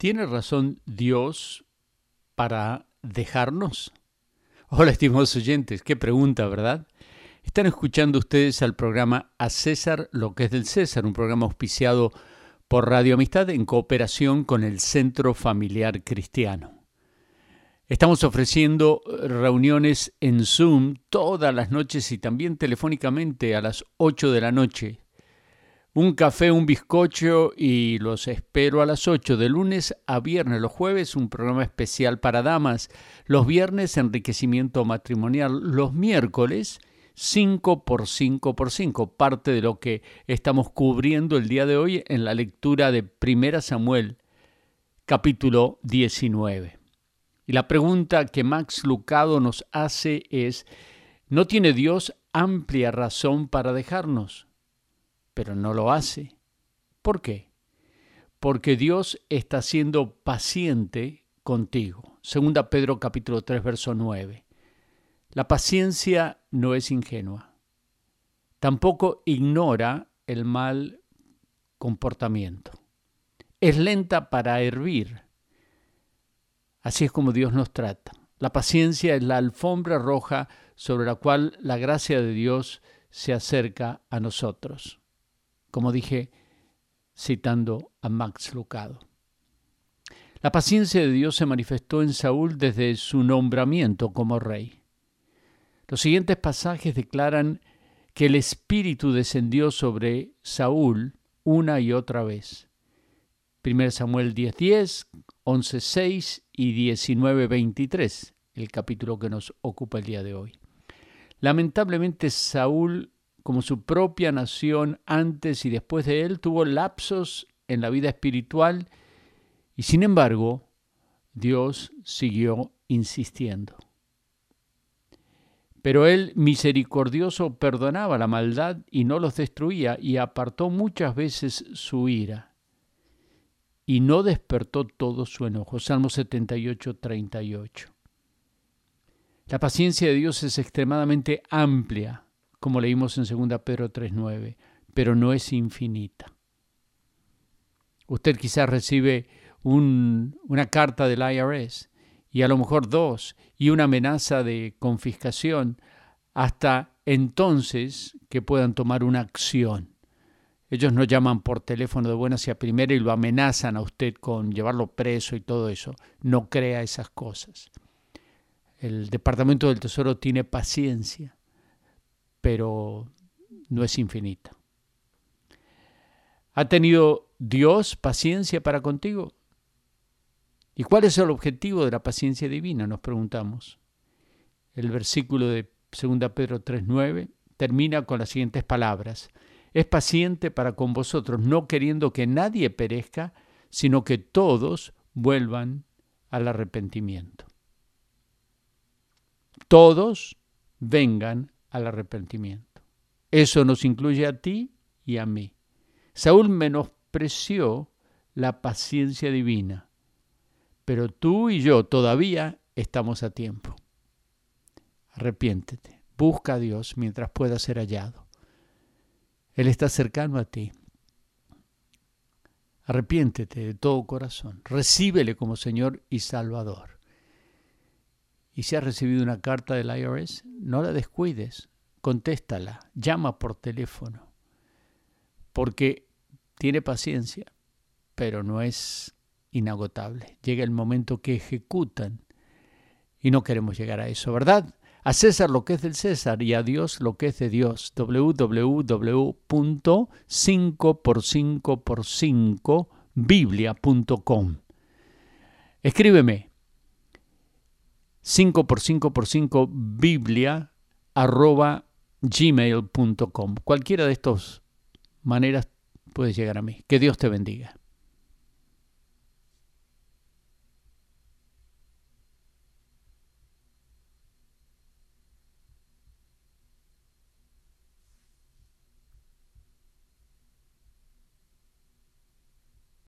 ¿Tiene razón Dios para dejarnos? Hola, estimados oyentes, qué pregunta, ¿verdad? Están escuchando ustedes al programa A César lo que es del César, un programa auspiciado por Radio Amistad en cooperación con el Centro Familiar Cristiano. Estamos ofreciendo reuniones en Zoom todas las noches y también telefónicamente a las 8 de la noche un café, un bizcocho y los espero a las 8 de lunes a viernes. Los jueves un programa especial para damas. Los viernes enriquecimiento matrimonial. Los miércoles 5 por 5 por 5, parte de lo que estamos cubriendo el día de hoy en la lectura de Primera Samuel, capítulo 19. Y la pregunta que Max Lucado nos hace es, ¿no tiene Dios amplia razón para dejarnos? Pero no lo hace. ¿Por qué? Porque Dios está siendo paciente contigo. Segunda Pedro capítulo 3 verso 9. La paciencia no es ingenua. Tampoco ignora el mal comportamiento. Es lenta para hervir. Así es como Dios nos trata. La paciencia es la alfombra roja sobre la cual la gracia de Dios se acerca a nosotros como dije citando a Max Lucado. La paciencia de Dios se manifestó en Saúl desde su nombramiento como rey. Los siguientes pasajes declaran que el Espíritu descendió sobre Saúl una y otra vez. 1 Samuel 10:10, 11:6 y 19:23, el capítulo que nos ocupa el día de hoy. Lamentablemente Saúl como su propia nación antes y después de él, tuvo lapsos en la vida espiritual y sin embargo Dios siguió insistiendo. Pero él misericordioso perdonaba la maldad y no los destruía y apartó muchas veces su ira y no despertó todo su enojo. Salmo 78, 38. La paciencia de Dios es extremadamente amplia como leímos en 2 Pedro 3.9, pero no es infinita. Usted quizás recibe una carta del IRS y a lo mejor dos y una amenaza de confiscación hasta entonces que puedan tomar una acción. Ellos no llaman por teléfono de buena hacia primera y lo amenazan a usted con llevarlo preso y todo eso. No crea esas cosas. El Departamento del Tesoro tiene paciencia pero no es infinita. ¿Ha tenido Dios paciencia para contigo? ¿Y cuál es el objetivo de la paciencia divina? Nos preguntamos. El versículo de 2 Pedro 3.9 termina con las siguientes palabras. Es paciente para con vosotros, no queriendo que nadie perezca, sino que todos vuelvan al arrepentimiento. Todos vengan al arrepentimiento. Eso nos incluye a ti y a mí. Saúl menospreció la paciencia divina, pero tú y yo todavía estamos a tiempo. Arrepiéntete, busca a Dios mientras pueda ser hallado. Él está cercano a ti. Arrepiéntete de todo corazón, recíbele como Señor y Salvador. Y si has recibido una carta del IRS, no la descuides, contéstala, llama por teléfono, porque tiene paciencia, pero no es inagotable. Llega el momento que ejecutan y no queremos llegar a eso, ¿verdad? A César lo que es del César y a Dios lo que es de Dios. www.5x5x5biblia.com. Escríbeme 5x5x5 biblia arroba gmail.com. Cualquiera de estas maneras puedes llegar a mí. Que Dios te bendiga.